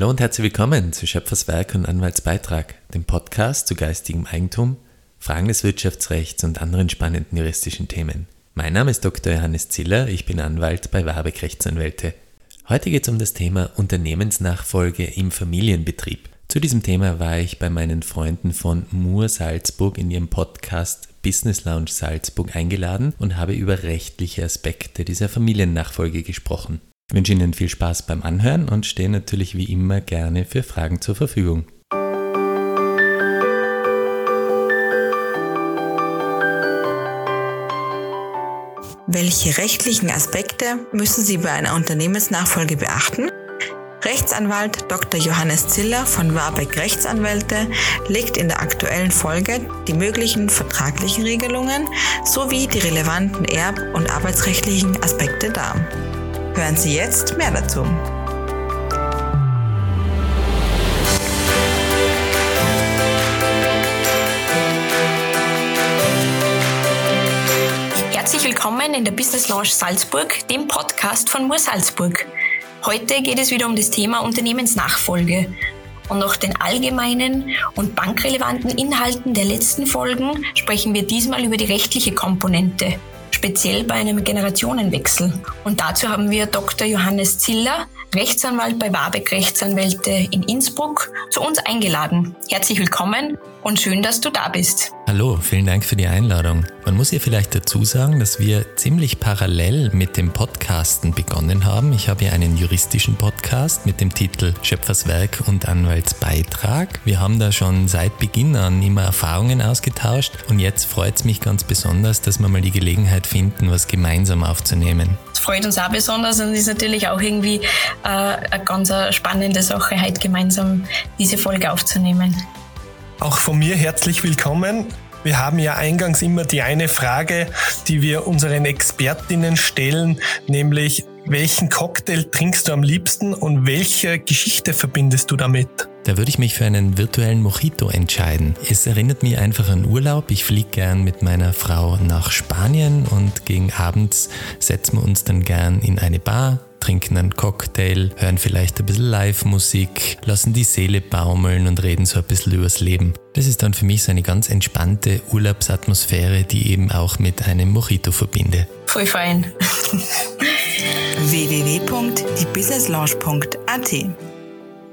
Hallo und herzlich willkommen zu Schöpferswerk und Anwaltsbeitrag, dem Podcast zu geistigem Eigentum, Fragen des Wirtschaftsrechts und anderen spannenden juristischen Themen. Mein Name ist Dr. Johannes Ziller, ich bin Anwalt bei Warbeck Rechtsanwälte. Heute geht es um das Thema Unternehmensnachfolge im Familienbetrieb. Zu diesem Thema war ich bei meinen Freunden von Moor Salzburg in ihrem Podcast Business Lounge Salzburg eingeladen und habe über rechtliche Aspekte dieser Familiennachfolge gesprochen. Ich wünsche Ihnen viel Spaß beim Anhören und stehe natürlich wie immer gerne für Fragen zur Verfügung. Welche rechtlichen Aspekte müssen Sie bei einer Unternehmensnachfolge beachten? Rechtsanwalt Dr. Johannes Ziller von Warbeck Rechtsanwälte legt in der aktuellen Folge die möglichen vertraglichen Regelungen sowie die relevanten erb- und arbeitsrechtlichen Aspekte dar. Hören Sie jetzt mehr dazu. Herzlich willkommen in der Business Lounge Salzburg, dem Podcast von Mur Salzburg. Heute geht es wieder um das Thema Unternehmensnachfolge. Und nach den allgemeinen und bankrelevanten Inhalten der letzten Folgen sprechen wir diesmal über die rechtliche Komponente speziell bei einem Generationenwechsel. Und dazu haben wir Dr. Johannes Ziller, Rechtsanwalt bei Warbeck Rechtsanwälte in Innsbruck, zu uns eingeladen. Herzlich willkommen und schön, dass du da bist. Hallo, vielen Dank für die Einladung. Man muss hier vielleicht dazu sagen, dass wir ziemlich parallel mit dem Podcasten begonnen haben. Ich habe hier einen juristischen Podcast mit dem Titel Schöpferswerk und Anwaltsbeitrag. Wir haben da schon seit Beginn an immer Erfahrungen ausgetauscht und jetzt freut es mich ganz besonders, dass wir mal die Gelegenheit finden, was gemeinsam aufzunehmen. Es freut uns auch besonders und ist natürlich auch irgendwie äh, eine ganz spannende Sache, heute gemeinsam diese Folge aufzunehmen. Auch von mir herzlich willkommen. Wir haben ja eingangs immer die eine Frage, die wir unseren Expertinnen stellen, nämlich welchen Cocktail trinkst du am liebsten und welche Geschichte verbindest du damit? Da würde ich mich für einen virtuellen Mojito entscheiden. Es erinnert mich einfach an Urlaub. Ich fliege gern mit meiner Frau nach Spanien und gegen abends setzen wir uns dann gern in eine Bar, trinken einen Cocktail, hören vielleicht ein bisschen Live-Musik, lassen die Seele baumeln und reden so ein bisschen übers Leben. Das ist dann für mich so eine ganz entspannte Urlaubsatmosphäre, die eben auch mit einem Mojito verbinde. Voll fein. www.diebusinesslounge.at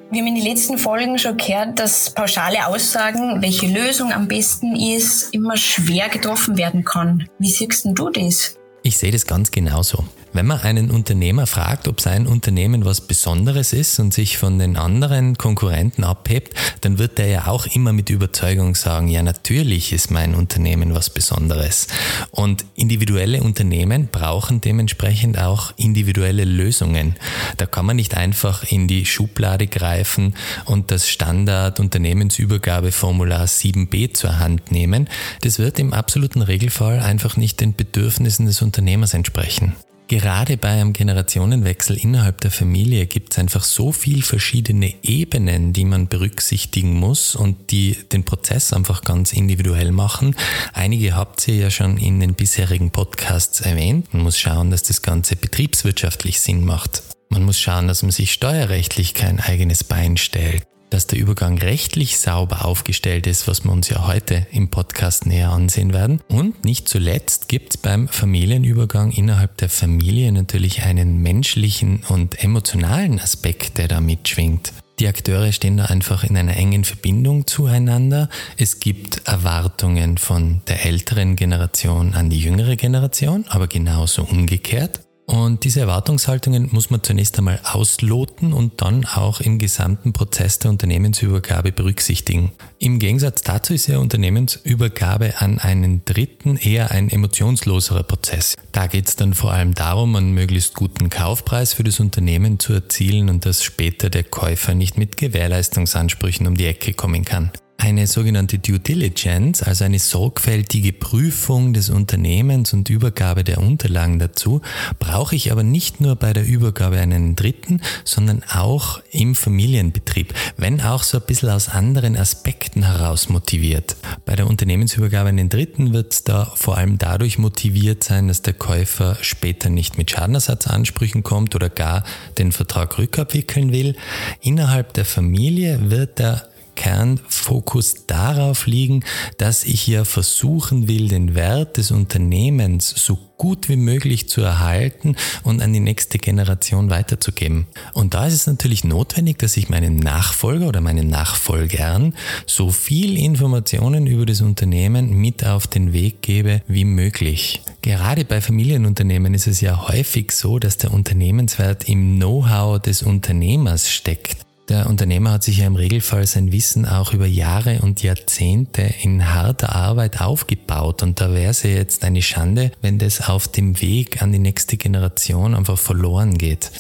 wir haben in den letzten Folgen schon gehört, dass pauschale Aussagen, welche Lösung am besten ist, immer schwer getroffen werden kann. Wie siehst du das? Ich sehe das ganz genauso. Wenn man einen Unternehmer fragt, ob sein Unternehmen was Besonderes ist und sich von den anderen Konkurrenten abhebt, dann wird er ja auch immer mit Überzeugung sagen, ja natürlich ist mein Unternehmen was Besonderes. Und individuelle Unternehmen brauchen dementsprechend auch individuelle Lösungen. Da kann man nicht einfach in die Schublade greifen und das Standard Unternehmensübergabeformular 7b zur Hand nehmen. Das wird im absoluten Regelfall einfach nicht den Bedürfnissen des Unternehmers entsprechen. Gerade bei einem Generationenwechsel innerhalb der Familie gibt es einfach so viel verschiedene Ebenen, die man berücksichtigen muss und die den Prozess einfach ganz individuell machen. Einige habt ihr ja schon in den bisherigen Podcasts erwähnt. Man muss schauen, dass das Ganze betriebswirtschaftlich Sinn macht. Man muss schauen, dass man sich steuerrechtlich kein eigenes Bein stellt dass der Übergang rechtlich sauber aufgestellt ist, was wir uns ja heute im Podcast näher ansehen werden. Und nicht zuletzt gibt es beim Familienübergang innerhalb der Familie natürlich einen menschlichen und emotionalen Aspekt, der da mitschwingt. Die Akteure stehen da einfach in einer engen Verbindung zueinander. Es gibt Erwartungen von der älteren Generation an die jüngere Generation, aber genauso umgekehrt. Und diese Erwartungshaltungen muss man zunächst einmal ausloten und dann auch im gesamten Prozess der Unternehmensübergabe berücksichtigen. Im Gegensatz dazu ist ja Unternehmensübergabe an einen Dritten eher ein emotionsloserer Prozess. Da geht es dann vor allem darum, einen möglichst guten Kaufpreis für das Unternehmen zu erzielen und dass später der Käufer nicht mit Gewährleistungsansprüchen um die Ecke kommen kann. Eine sogenannte Due Diligence, also eine sorgfältige Prüfung des Unternehmens und Übergabe der Unterlagen dazu, brauche ich aber nicht nur bei der Übergabe einen Dritten, sondern auch im Familienbetrieb, wenn auch so ein bisschen aus anderen Aspekten heraus motiviert. Bei der Unternehmensübergabe den Dritten wird es da vor allem dadurch motiviert sein, dass der Käufer später nicht mit Schadenersatzansprüchen kommt oder gar den Vertrag rückabwickeln will. Innerhalb der Familie wird der Kernfokus darauf liegen, dass ich hier versuchen will, den Wert des Unternehmens so gut wie möglich zu erhalten und an die nächste Generation weiterzugeben. Und da ist es natürlich notwendig, dass ich meinem Nachfolger oder meinen Nachfolgern so viel Informationen über das Unternehmen mit auf den Weg gebe wie möglich. Gerade bei Familienunternehmen ist es ja häufig so, dass der Unternehmenswert im Know-how des Unternehmers steckt. Der Unternehmer hat sich ja im Regelfall sein Wissen auch über Jahre und Jahrzehnte in harter Arbeit aufgebaut und da wäre es ja jetzt eine Schande, wenn das auf dem Weg an die nächste Generation einfach verloren geht.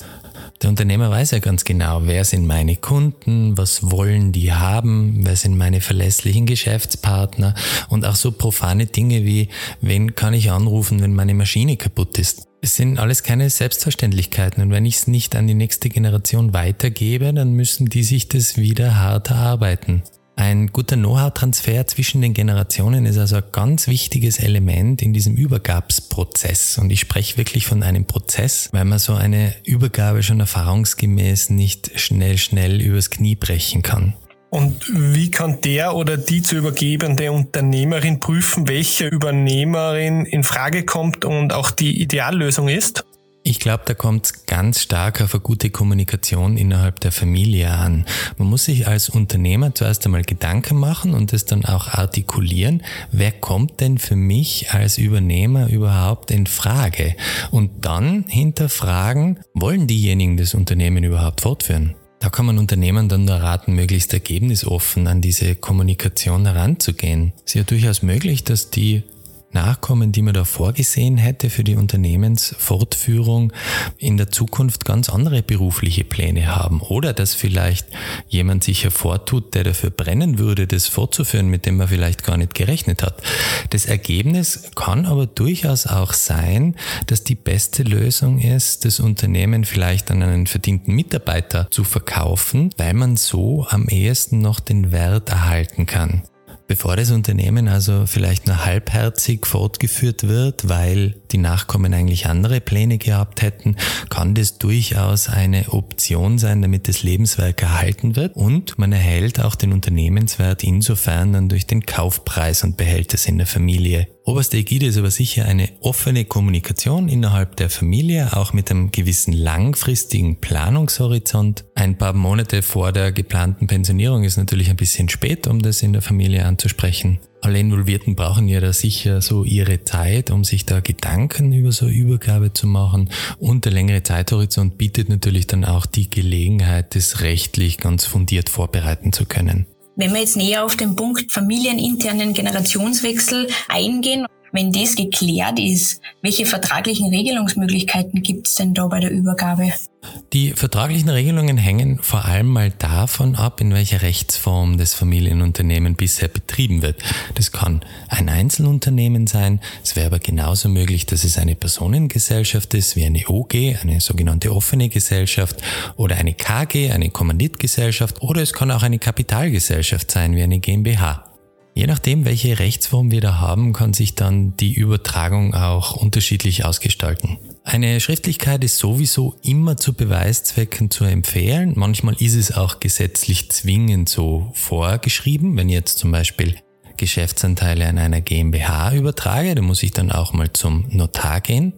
Der Unternehmer weiß ja ganz genau, wer sind meine Kunden, was wollen die haben, wer sind meine verlässlichen Geschäftspartner und auch so profane Dinge wie, wen kann ich anrufen, wenn meine Maschine kaputt ist. Es sind alles keine Selbstverständlichkeiten und wenn ich es nicht an die nächste Generation weitergebe, dann müssen die sich das wieder hart erarbeiten. Ein guter Know-how-Transfer zwischen den Generationen ist also ein ganz wichtiges Element in diesem Übergabsprozess. Und ich spreche wirklich von einem Prozess, weil man so eine Übergabe schon erfahrungsgemäß nicht schnell, schnell übers Knie brechen kann. Und wie kann der oder die zu übergebende Unternehmerin prüfen, welche Übernehmerin in Frage kommt und auch die Ideallösung ist? Ich glaube, da kommt es ganz stark auf eine gute Kommunikation innerhalb der Familie an. Man muss sich als Unternehmer zuerst einmal Gedanken machen und es dann auch artikulieren. Wer kommt denn für mich als Übernehmer überhaupt in Frage? Und dann hinterfragen, wollen diejenigen das Unternehmen überhaupt fortführen? Da kann man Unternehmen dann nur raten, möglichst ergebnisoffen an diese Kommunikation heranzugehen. Es ist ja durchaus möglich, dass die Nachkommen, die man da vorgesehen hätte für die Unternehmensfortführung, in der Zukunft ganz andere berufliche Pläne haben. Oder dass vielleicht jemand sich hervortut, der dafür brennen würde, das fortzuführen, mit dem man vielleicht gar nicht gerechnet hat. Das Ergebnis kann aber durchaus auch sein, dass die beste Lösung ist, das Unternehmen vielleicht an einen verdienten Mitarbeiter zu verkaufen, weil man so am ehesten noch den Wert erhalten kann. Bevor das Unternehmen also vielleicht nur halbherzig fortgeführt wird, weil die Nachkommen eigentlich andere Pläne gehabt hätten, kann das durchaus eine Option sein, damit das Lebenswerk erhalten wird und man erhält auch den Unternehmenswert insofern dann durch den Kaufpreis und behält es in der Familie. Oberste Ägide ist aber sicher eine offene Kommunikation innerhalb der Familie, auch mit einem gewissen langfristigen Planungshorizont. Ein paar Monate vor der geplanten Pensionierung ist natürlich ein bisschen spät, um das in der Familie anzusprechen. Alle Involvierten brauchen ja da sicher so ihre Zeit, um sich da Gedanken über so Übergabe zu machen. Und der längere Zeithorizont bietet natürlich dann auch die Gelegenheit, das rechtlich ganz fundiert vorbereiten zu können. Wenn wir jetzt näher auf den Punkt familieninternen Generationswechsel eingehen, wenn das geklärt ist, welche vertraglichen Regelungsmöglichkeiten gibt es denn da bei der Übergabe? Die vertraglichen Regelungen hängen vor allem mal davon ab, in welcher Rechtsform das Familienunternehmen bisher betrieben wird. Das kann ein Einzelunternehmen sein, es wäre aber genauso möglich, dass es eine Personengesellschaft ist, wie eine OG, eine sogenannte offene Gesellschaft, oder eine KG, eine Kommanditgesellschaft, oder es kann auch eine Kapitalgesellschaft sein, wie eine GmbH. Je nachdem, welche Rechtsform wir da haben, kann sich dann die Übertragung auch unterschiedlich ausgestalten. Eine Schriftlichkeit ist sowieso immer zu Beweiszwecken zu empfehlen. Manchmal ist es auch gesetzlich zwingend so vorgeschrieben. Wenn jetzt zum Beispiel Geschäftsanteile an einer GmbH übertrage, dann muss ich dann auch mal zum Notar gehen.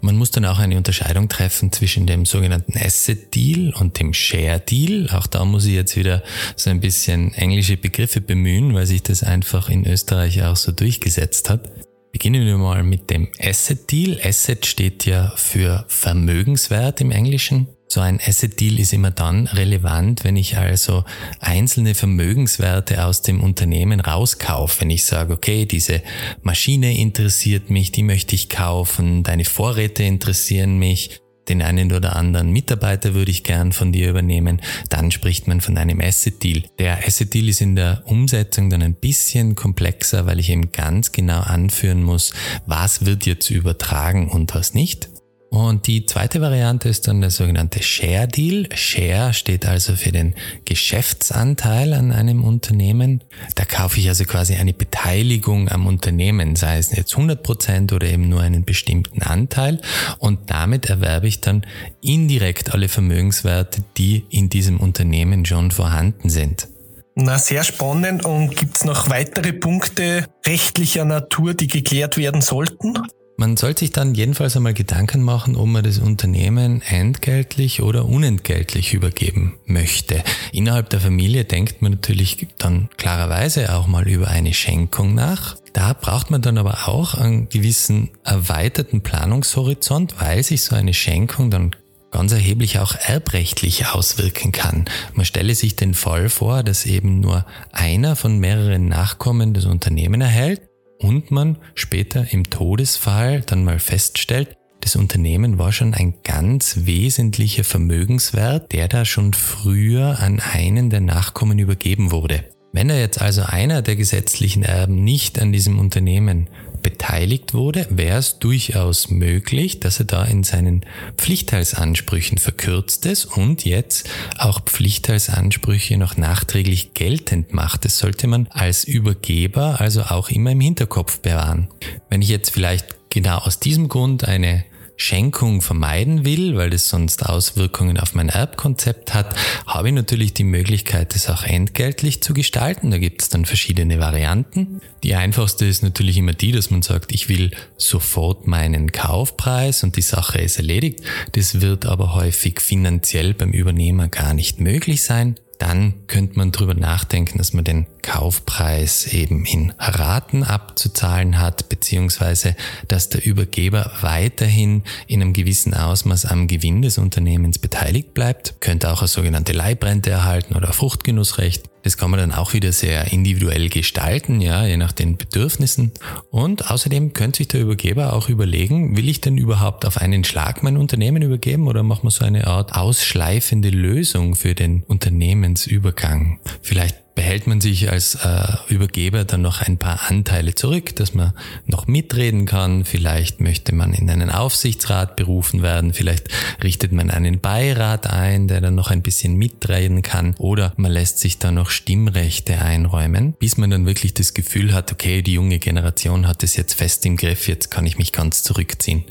Man muss dann auch eine Unterscheidung treffen zwischen dem sogenannten Asset Deal und dem Share Deal. Auch da muss ich jetzt wieder so ein bisschen englische Begriffe bemühen, weil sich das einfach in Österreich auch so durchgesetzt hat. Beginnen wir mal mit dem Asset Deal. Asset steht ja für Vermögenswert im Englischen. So ein Asset Deal ist immer dann relevant, wenn ich also einzelne Vermögenswerte aus dem Unternehmen rauskaufe. Wenn ich sage, okay, diese Maschine interessiert mich, die möchte ich kaufen, deine Vorräte interessieren mich, den einen oder anderen Mitarbeiter würde ich gern von dir übernehmen, dann spricht man von einem Asset Deal. Der Asset Deal ist in der Umsetzung dann ein bisschen komplexer, weil ich eben ganz genau anführen muss, was wird jetzt übertragen und was nicht. Und die zweite Variante ist dann der sogenannte Share Deal. Share steht also für den Geschäftsanteil an einem Unternehmen. Da kaufe ich also quasi eine Beteiligung am Unternehmen, sei es jetzt 100 Prozent oder eben nur einen bestimmten Anteil. Und damit erwerbe ich dann indirekt alle Vermögenswerte, die in diesem Unternehmen schon vorhanden sind. Na, sehr spannend. Und gibt es noch weitere Punkte rechtlicher Natur, die geklärt werden sollten? Man sollte sich dann jedenfalls einmal Gedanken machen, ob man das Unternehmen entgeltlich oder unentgeltlich übergeben möchte. Innerhalb der Familie denkt man natürlich dann klarerweise auch mal über eine Schenkung nach. Da braucht man dann aber auch einen gewissen erweiterten Planungshorizont, weil sich so eine Schenkung dann ganz erheblich auch erbrechtlich auswirken kann. Man stelle sich den Fall vor, dass eben nur einer von mehreren Nachkommen das Unternehmen erhält und man später im Todesfall dann mal feststellt, das Unternehmen war schon ein ganz wesentlicher Vermögenswert, der da schon früher an einen der Nachkommen übergeben wurde. Wenn da jetzt also einer der gesetzlichen Erben nicht an diesem Unternehmen beteiligt wurde, wäre es durchaus möglich, dass er da in seinen Pflichtteilsansprüchen verkürzt ist und jetzt auch Pflichtteilsansprüche noch nachträglich geltend macht. Das sollte man als Übergeber also auch immer im Hinterkopf bewahren. Wenn ich jetzt vielleicht genau aus diesem Grund eine Schenkung vermeiden will, weil das sonst Auswirkungen auf mein Erbkonzept hat, habe ich natürlich die Möglichkeit, das auch entgeltlich zu gestalten. Da gibt es dann verschiedene Varianten. Die einfachste ist natürlich immer die, dass man sagt, ich will sofort meinen Kaufpreis und die Sache ist erledigt. Das wird aber häufig finanziell beim Übernehmer gar nicht möglich sein dann könnte man drüber nachdenken, dass man den Kaufpreis eben in Raten abzuzahlen hat, beziehungsweise dass der Übergeber weiterhin in einem gewissen Ausmaß am Gewinn des Unternehmens beteiligt bleibt, könnte auch eine sogenannte Leibrente erhalten oder Fruchtgenussrecht. Das kann man dann auch wieder sehr individuell gestalten, ja, je nach den Bedürfnissen. Und außerdem könnte sich der Übergeber auch überlegen, will ich denn überhaupt auf einen Schlag mein Unternehmen übergeben oder machen wir so eine Art ausschleifende Lösung für den Unternehmensübergang? Vielleicht behält man sich als äh, Übergeber dann noch ein paar Anteile zurück, dass man noch mitreden kann. Vielleicht möchte man in einen Aufsichtsrat berufen werden. Vielleicht richtet man einen Beirat ein, der dann noch ein bisschen mitreden kann. Oder man lässt sich dann noch Stimmrechte einräumen, bis man dann wirklich das Gefühl hat, okay, die junge Generation hat es jetzt fest im Griff, jetzt kann ich mich ganz zurückziehen.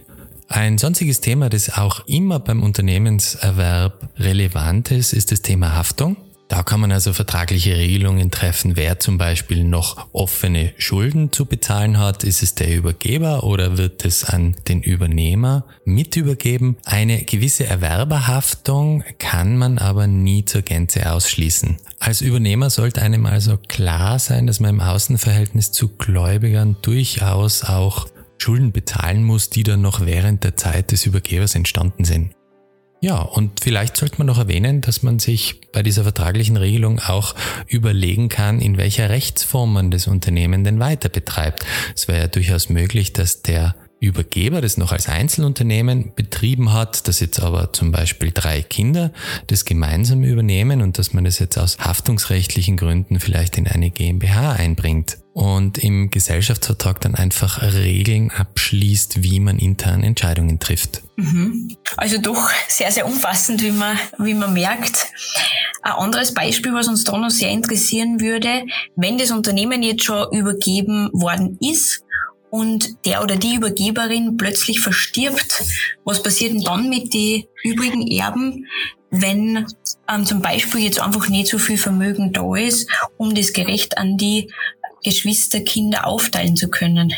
Ein sonstiges Thema, das auch immer beim Unternehmenserwerb relevant ist, ist das Thema Haftung. Da kann man also vertragliche Regelungen treffen, wer zum Beispiel noch offene Schulden zu bezahlen hat. Ist es der Übergeber oder wird es an den Übernehmer mit übergeben? Eine gewisse Erwerberhaftung kann man aber nie zur Gänze ausschließen. Als Übernehmer sollte einem also klar sein, dass man im Außenverhältnis zu Gläubigern durchaus auch Schulden bezahlen muss, die dann noch während der Zeit des Übergebers entstanden sind. Ja, und vielleicht sollte man noch erwähnen, dass man sich bei dieser vertraglichen Regelung auch überlegen kann, in welcher Rechtsform man das Unternehmen denn weiter betreibt. Es wäre ja durchaus möglich, dass der Übergeber das noch als Einzelunternehmen betrieben hat, dass jetzt aber zum Beispiel drei Kinder das gemeinsam übernehmen und dass man das jetzt aus haftungsrechtlichen Gründen vielleicht in eine GmbH einbringt und im Gesellschaftsvertrag dann einfach Regeln abschließt, wie man intern Entscheidungen trifft. Mhm. Also doch sehr, sehr umfassend, wie man, wie man merkt. Ein anderes Beispiel, was uns da noch sehr interessieren würde, wenn das Unternehmen jetzt schon übergeben worden ist und der oder die Übergeberin plötzlich verstirbt, was passiert denn dann mit den übrigen Erben, wenn ähm, zum Beispiel jetzt einfach nicht so viel Vermögen da ist, um das gerecht an die Geschwisterkinder aufteilen zu können?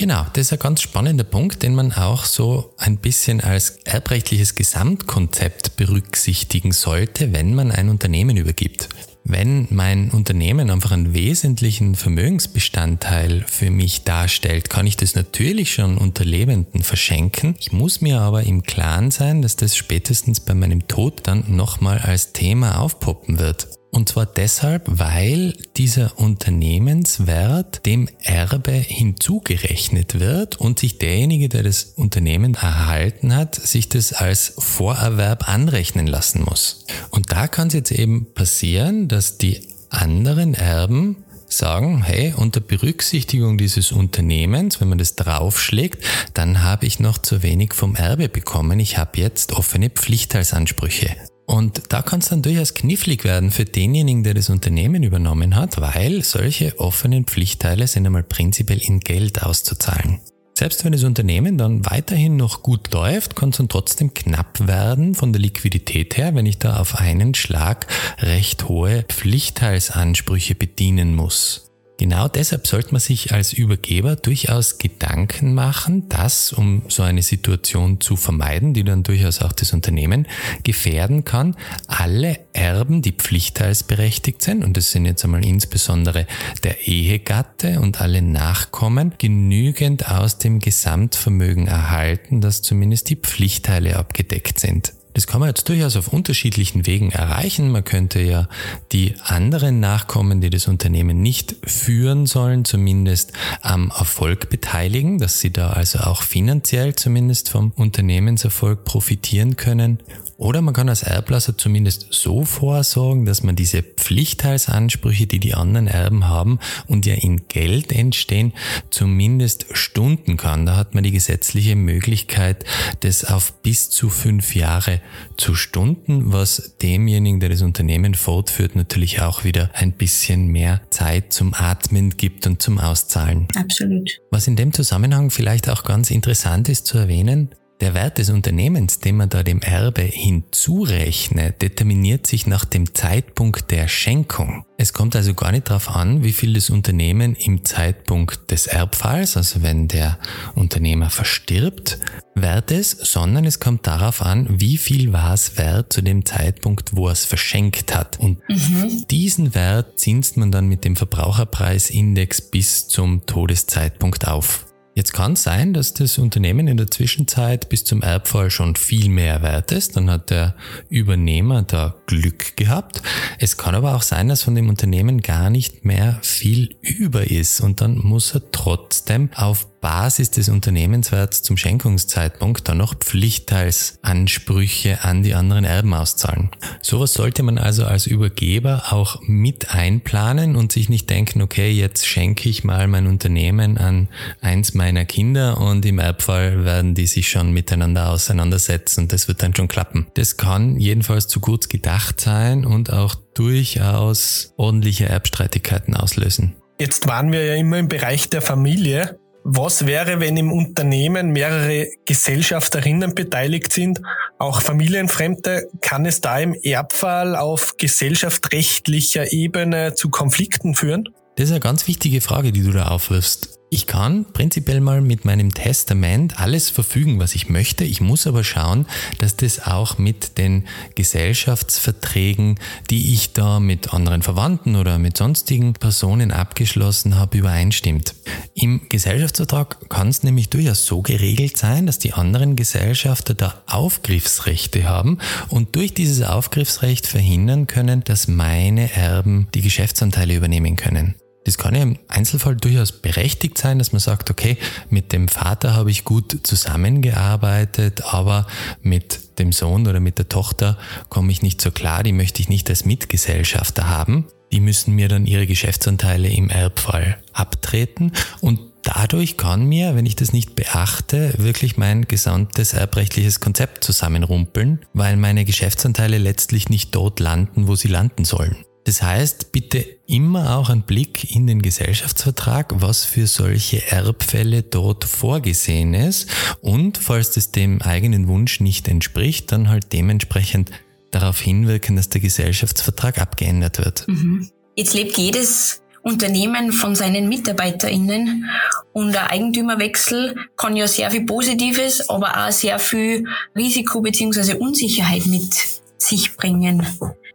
Genau, das ist ein ganz spannender Punkt, den man auch so ein bisschen als erbrechtliches Gesamtkonzept berücksichtigen sollte, wenn man ein Unternehmen übergibt. Wenn mein Unternehmen einfach einen wesentlichen Vermögensbestandteil für mich darstellt, kann ich das natürlich schon unter Lebenden verschenken. Ich muss mir aber im Klaren sein, dass das spätestens bei meinem Tod dann nochmal als Thema aufpoppen wird. Und zwar deshalb, weil dieser Unternehmenswert dem Erbe hinzugerechnet wird und sich derjenige, der das Unternehmen erhalten hat, sich das als Vorerwerb anrechnen lassen muss. Und da kann es jetzt eben passieren, dass die anderen Erben sagen, hey, unter Berücksichtigung dieses Unternehmens, wenn man das draufschlägt, dann habe ich noch zu wenig vom Erbe bekommen. Ich habe jetzt offene Pflichtteilsansprüche. Und da kann es dann durchaus knifflig werden für denjenigen, der das Unternehmen übernommen hat, weil solche offenen Pflichtteile sind einmal prinzipiell in Geld auszuzahlen. Selbst wenn das Unternehmen dann weiterhin noch gut läuft, kann es dann trotzdem knapp werden von der Liquidität her, wenn ich da auf einen Schlag recht hohe Pflichtteilsansprüche bedienen muss. Genau deshalb sollte man sich als Übergeber durchaus Gedanken machen, dass, um so eine Situation zu vermeiden, die dann durchaus auch das Unternehmen gefährden kann, alle Erben, die pflichtteilsberechtigt sind, und das sind jetzt einmal insbesondere der Ehegatte und alle Nachkommen, genügend aus dem Gesamtvermögen erhalten, dass zumindest die Pflichtteile abgedeckt sind. Das kann man jetzt durchaus auf unterschiedlichen Wegen erreichen. Man könnte ja die anderen Nachkommen, die das Unternehmen nicht führen sollen, zumindest am Erfolg beteiligen, dass sie da also auch finanziell zumindest vom Unternehmenserfolg profitieren können. Oder man kann als Erblasser zumindest so vorsorgen, dass man diese Pflichtteilsansprüche, die die anderen Erben haben und ja in Geld entstehen, zumindest stunden kann. Da hat man die gesetzliche Möglichkeit, das auf bis zu fünf Jahre zu stunden, was demjenigen, der das Unternehmen fortführt, natürlich auch wieder ein bisschen mehr Zeit zum Atmen gibt und zum Auszahlen. Absolut. Was in dem Zusammenhang vielleicht auch ganz interessant ist zu erwähnen, der Wert des Unternehmens, den man da dem Erbe hinzurechnet, determiniert sich nach dem Zeitpunkt der Schenkung. Es kommt also gar nicht darauf an, wie viel das Unternehmen im Zeitpunkt des Erbfalls, also wenn der Unternehmer verstirbt, wert ist, sondern es kommt darauf an, wie viel war es wert zu dem Zeitpunkt, wo er es verschenkt hat. Und mhm. diesen Wert zinst man dann mit dem Verbraucherpreisindex bis zum Todeszeitpunkt auf. Jetzt kann es sein, dass das Unternehmen in der Zwischenzeit bis zum Erbfall schon viel mehr wert ist. Dann hat der Übernehmer da Glück gehabt. Es kann aber auch sein, dass von dem Unternehmen gar nicht mehr viel über ist und dann muss er trotzdem auf Basis des Unternehmenswerts zum Schenkungszeitpunkt dann noch Pflichtteilsansprüche an die anderen Erben auszahlen. Sowas sollte man also als Übergeber auch mit einplanen und sich nicht denken, okay, jetzt schenke ich mal mein Unternehmen an eins meiner Kinder und im Erbfall werden die sich schon miteinander auseinandersetzen und das wird dann schon klappen. Das kann jedenfalls zu kurz gedacht sein und auch durchaus ordentliche Erbstreitigkeiten auslösen. Jetzt waren wir ja immer im Bereich der Familie. Was wäre, wenn im Unternehmen mehrere Gesellschafterinnen beteiligt sind, auch Familienfremde? Kann es da im Erbfall auf gesellschaftsrechtlicher Ebene zu Konflikten führen? Das ist eine ganz wichtige Frage, die du da aufwirfst. Ich kann prinzipiell mal mit meinem Testament alles verfügen, was ich möchte. Ich muss aber schauen, dass das auch mit den Gesellschaftsverträgen, die ich da mit anderen Verwandten oder mit sonstigen Personen abgeschlossen habe, übereinstimmt. Im Gesellschaftsvertrag kann es nämlich durchaus so geregelt sein, dass die anderen Gesellschafter da Aufgriffsrechte haben und durch dieses Aufgriffsrecht verhindern können, dass meine Erben die Geschäftsanteile übernehmen können. Das kann ja im Einzelfall durchaus berechtigt sein, dass man sagt, okay, mit dem Vater habe ich gut zusammengearbeitet, aber mit dem Sohn oder mit der Tochter komme ich nicht so klar, die möchte ich nicht als Mitgesellschafter haben. Die müssen mir dann ihre Geschäftsanteile im Erbfall abtreten und Dadurch kann mir, wenn ich das nicht beachte, wirklich mein gesamtes erbrechtliches Konzept zusammenrumpeln, weil meine Geschäftsanteile letztlich nicht dort landen, wo sie landen sollen. Das heißt, bitte immer auch einen Blick in den Gesellschaftsvertrag, was für solche Erbfälle dort vorgesehen ist und falls das dem eigenen Wunsch nicht entspricht, dann halt dementsprechend darauf hinwirken, dass der Gesellschaftsvertrag abgeändert wird. Mhm. Jetzt lebt jedes Unternehmen von seinen MitarbeiterInnen und der Eigentümerwechsel kann ja sehr viel Positives, aber auch sehr viel Risiko beziehungsweise Unsicherheit mit sich bringen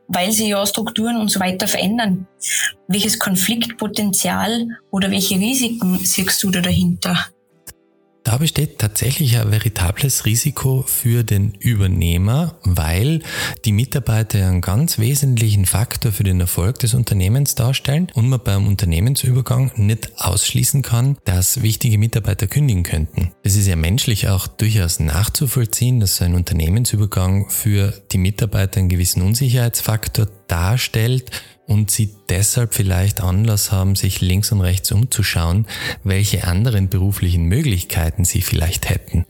weil sie ja Strukturen und so weiter verändern. Welches Konfliktpotenzial oder welche Risiken siehst du da dahinter? Da besteht tatsächlich ein veritables Risiko für den Übernehmer, weil die Mitarbeiter einen ganz wesentlichen Faktor für den Erfolg des Unternehmens darstellen und man beim Unternehmensübergang nicht ausschließen kann, dass wichtige Mitarbeiter kündigen könnten. Es ist ja menschlich auch durchaus nachzuvollziehen, dass so ein Unternehmensübergang für die Mitarbeiter einen gewissen Unsicherheitsfaktor darstellt und sie deshalb vielleicht Anlass haben, sich links und rechts umzuschauen, welche anderen beruflichen Möglichkeiten sie vielleicht hätten.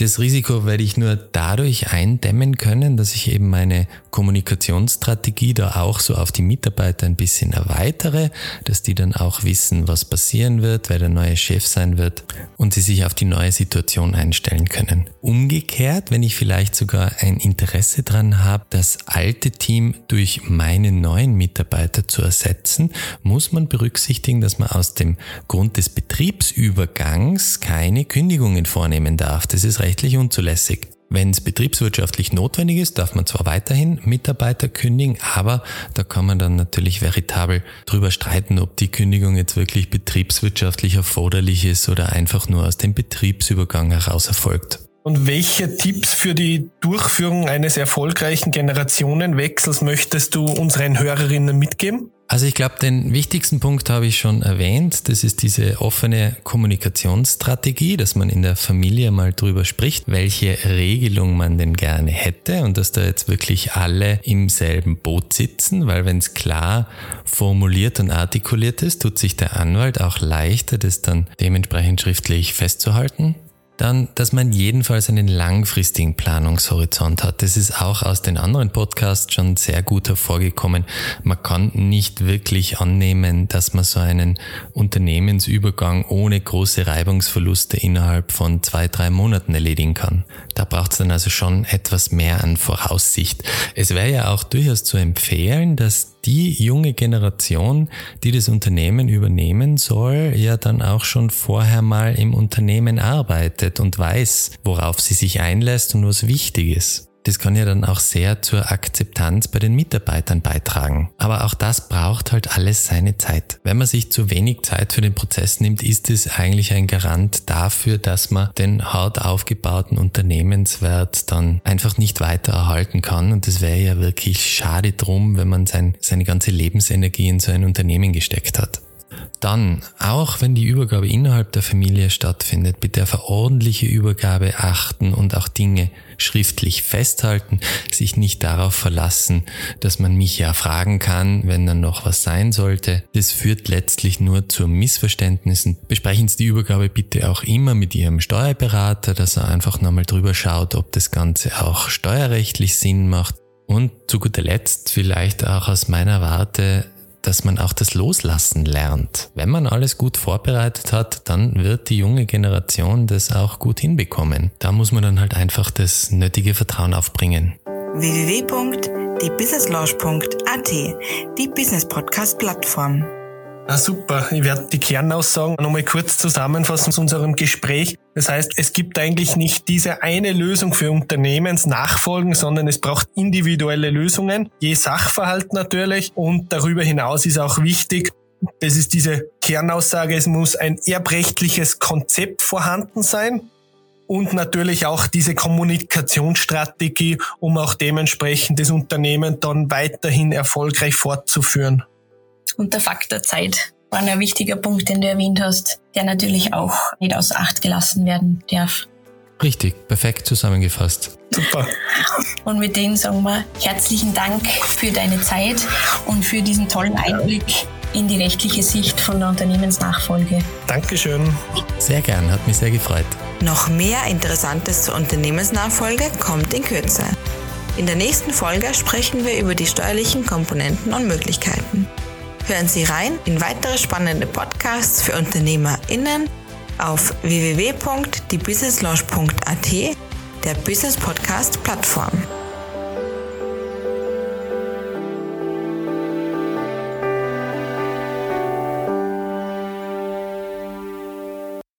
Das Risiko werde ich nur dadurch eindämmen können, dass ich eben meine Kommunikationsstrategie da auch so auf die Mitarbeiter ein bisschen erweitere, dass die dann auch wissen, was passieren wird, wer der neue Chef sein wird und sie sich auf die neue Situation einstellen können. Umgekehrt, wenn ich vielleicht sogar ein Interesse daran habe, das alte Team durch meine neuen Mitarbeiter zu ersetzen, muss man berücksichtigen, dass man aus dem Grund des Betriebsübergangs keine Kündigungen vornehmen darf. Das ist rechtlich unzulässig. Wenn es betriebswirtschaftlich notwendig ist, darf man zwar weiterhin Mitarbeiter kündigen, aber da kann man dann natürlich veritabel drüber streiten, ob die Kündigung jetzt wirklich betriebswirtschaftlich erforderlich ist oder einfach nur aus dem Betriebsübergang heraus erfolgt. Und welche Tipps für die Durchführung eines erfolgreichen Generationenwechsels möchtest du unseren Hörerinnen mitgeben? Also ich glaube, den wichtigsten Punkt habe ich schon erwähnt. Das ist diese offene Kommunikationsstrategie, dass man in der Familie mal drüber spricht, welche Regelung man denn gerne hätte und dass da jetzt wirklich alle im selben Boot sitzen, weil wenn es klar formuliert und artikuliert ist, tut sich der Anwalt auch leichter, das dann dementsprechend schriftlich festzuhalten. Dann, dass man jedenfalls einen langfristigen Planungshorizont hat. Das ist auch aus den anderen Podcasts schon sehr gut hervorgekommen. Man kann nicht wirklich annehmen, dass man so einen Unternehmensübergang ohne große Reibungsverluste innerhalb von zwei, drei Monaten erledigen kann. Da braucht es dann also schon etwas mehr an Voraussicht. Es wäre ja auch durchaus zu empfehlen, dass die junge Generation, die das Unternehmen übernehmen soll, ja dann auch schon vorher mal im Unternehmen arbeitet und weiß, worauf sie sich einlässt und was wichtig ist. Das kann ja dann auch sehr zur Akzeptanz bei den Mitarbeitern beitragen. Aber auch das braucht halt alles seine Zeit. Wenn man sich zu wenig Zeit für den Prozess nimmt, ist es eigentlich ein Garant dafür, dass man den hart aufgebauten Unternehmenswert dann einfach nicht weiter erhalten kann. Und das wäre ja wirklich schade drum, wenn man sein, seine ganze Lebensenergie in so ein Unternehmen gesteckt hat. Dann, auch wenn die Übergabe innerhalb der Familie stattfindet, bitte auf ordentliche Übergabe achten und auch Dinge schriftlich festhalten, sich nicht darauf verlassen, dass man mich ja fragen kann, wenn dann noch was sein sollte. Das führt letztlich nur zu Missverständnissen. Besprechen Sie die Übergabe bitte auch immer mit Ihrem Steuerberater, dass er einfach nochmal drüber schaut, ob das Ganze auch steuerrechtlich Sinn macht. Und zu guter Letzt vielleicht auch aus meiner Warte dass man auch das Loslassen lernt. Wenn man alles gut vorbereitet hat, dann wird die junge Generation das auch gut hinbekommen. Da muss man dann halt einfach das nötige Vertrauen aufbringen. www.diebusinesslaunch.at, die Business Podcast Plattform. Ah, super. Ich werde die Kernaussagen nochmal kurz zusammenfassen zu unserem Gespräch. Das heißt, es gibt eigentlich nicht diese eine Lösung für Unternehmensnachfolgen, sondern es braucht individuelle Lösungen, je Sachverhalt natürlich. Und darüber hinaus ist auch wichtig, das ist diese Kernaussage, es muss ein erbrechtliches Konzept vorhanden sein und natürlich auch diese Kommunikationsstrategie, um auch dementsprechend das Unternehmen dann weiterhin erfolgreich fortzuführen. Und der Faktor Zeit war ein wichtiger Punkt, den du erwähnt hast, der natürlich auch nicht außer Acht gelassen werden darf. Richtig, perfekt zusammengefasst. Super. Und mit dem sagen wir herzlichen Dank für deine Zeit und für diesen tollen Einblick in die rechtliche Sicht von der Unternehmensnachfolge. Dankeschön. Sehr gern, hat mich sehr gefreut. Noch mehr Interessantes zur Unternehmensnachfolge kommt in Kürze. In der nächsten Folge sprechen wir über die steuerlichen Komponenten und Möglichkeiten. Hören Sie rein in weitere spannende Podcasts für UnternehmerInnen auf www.diebusinesslaunch.at, der Business Podcast Plattform.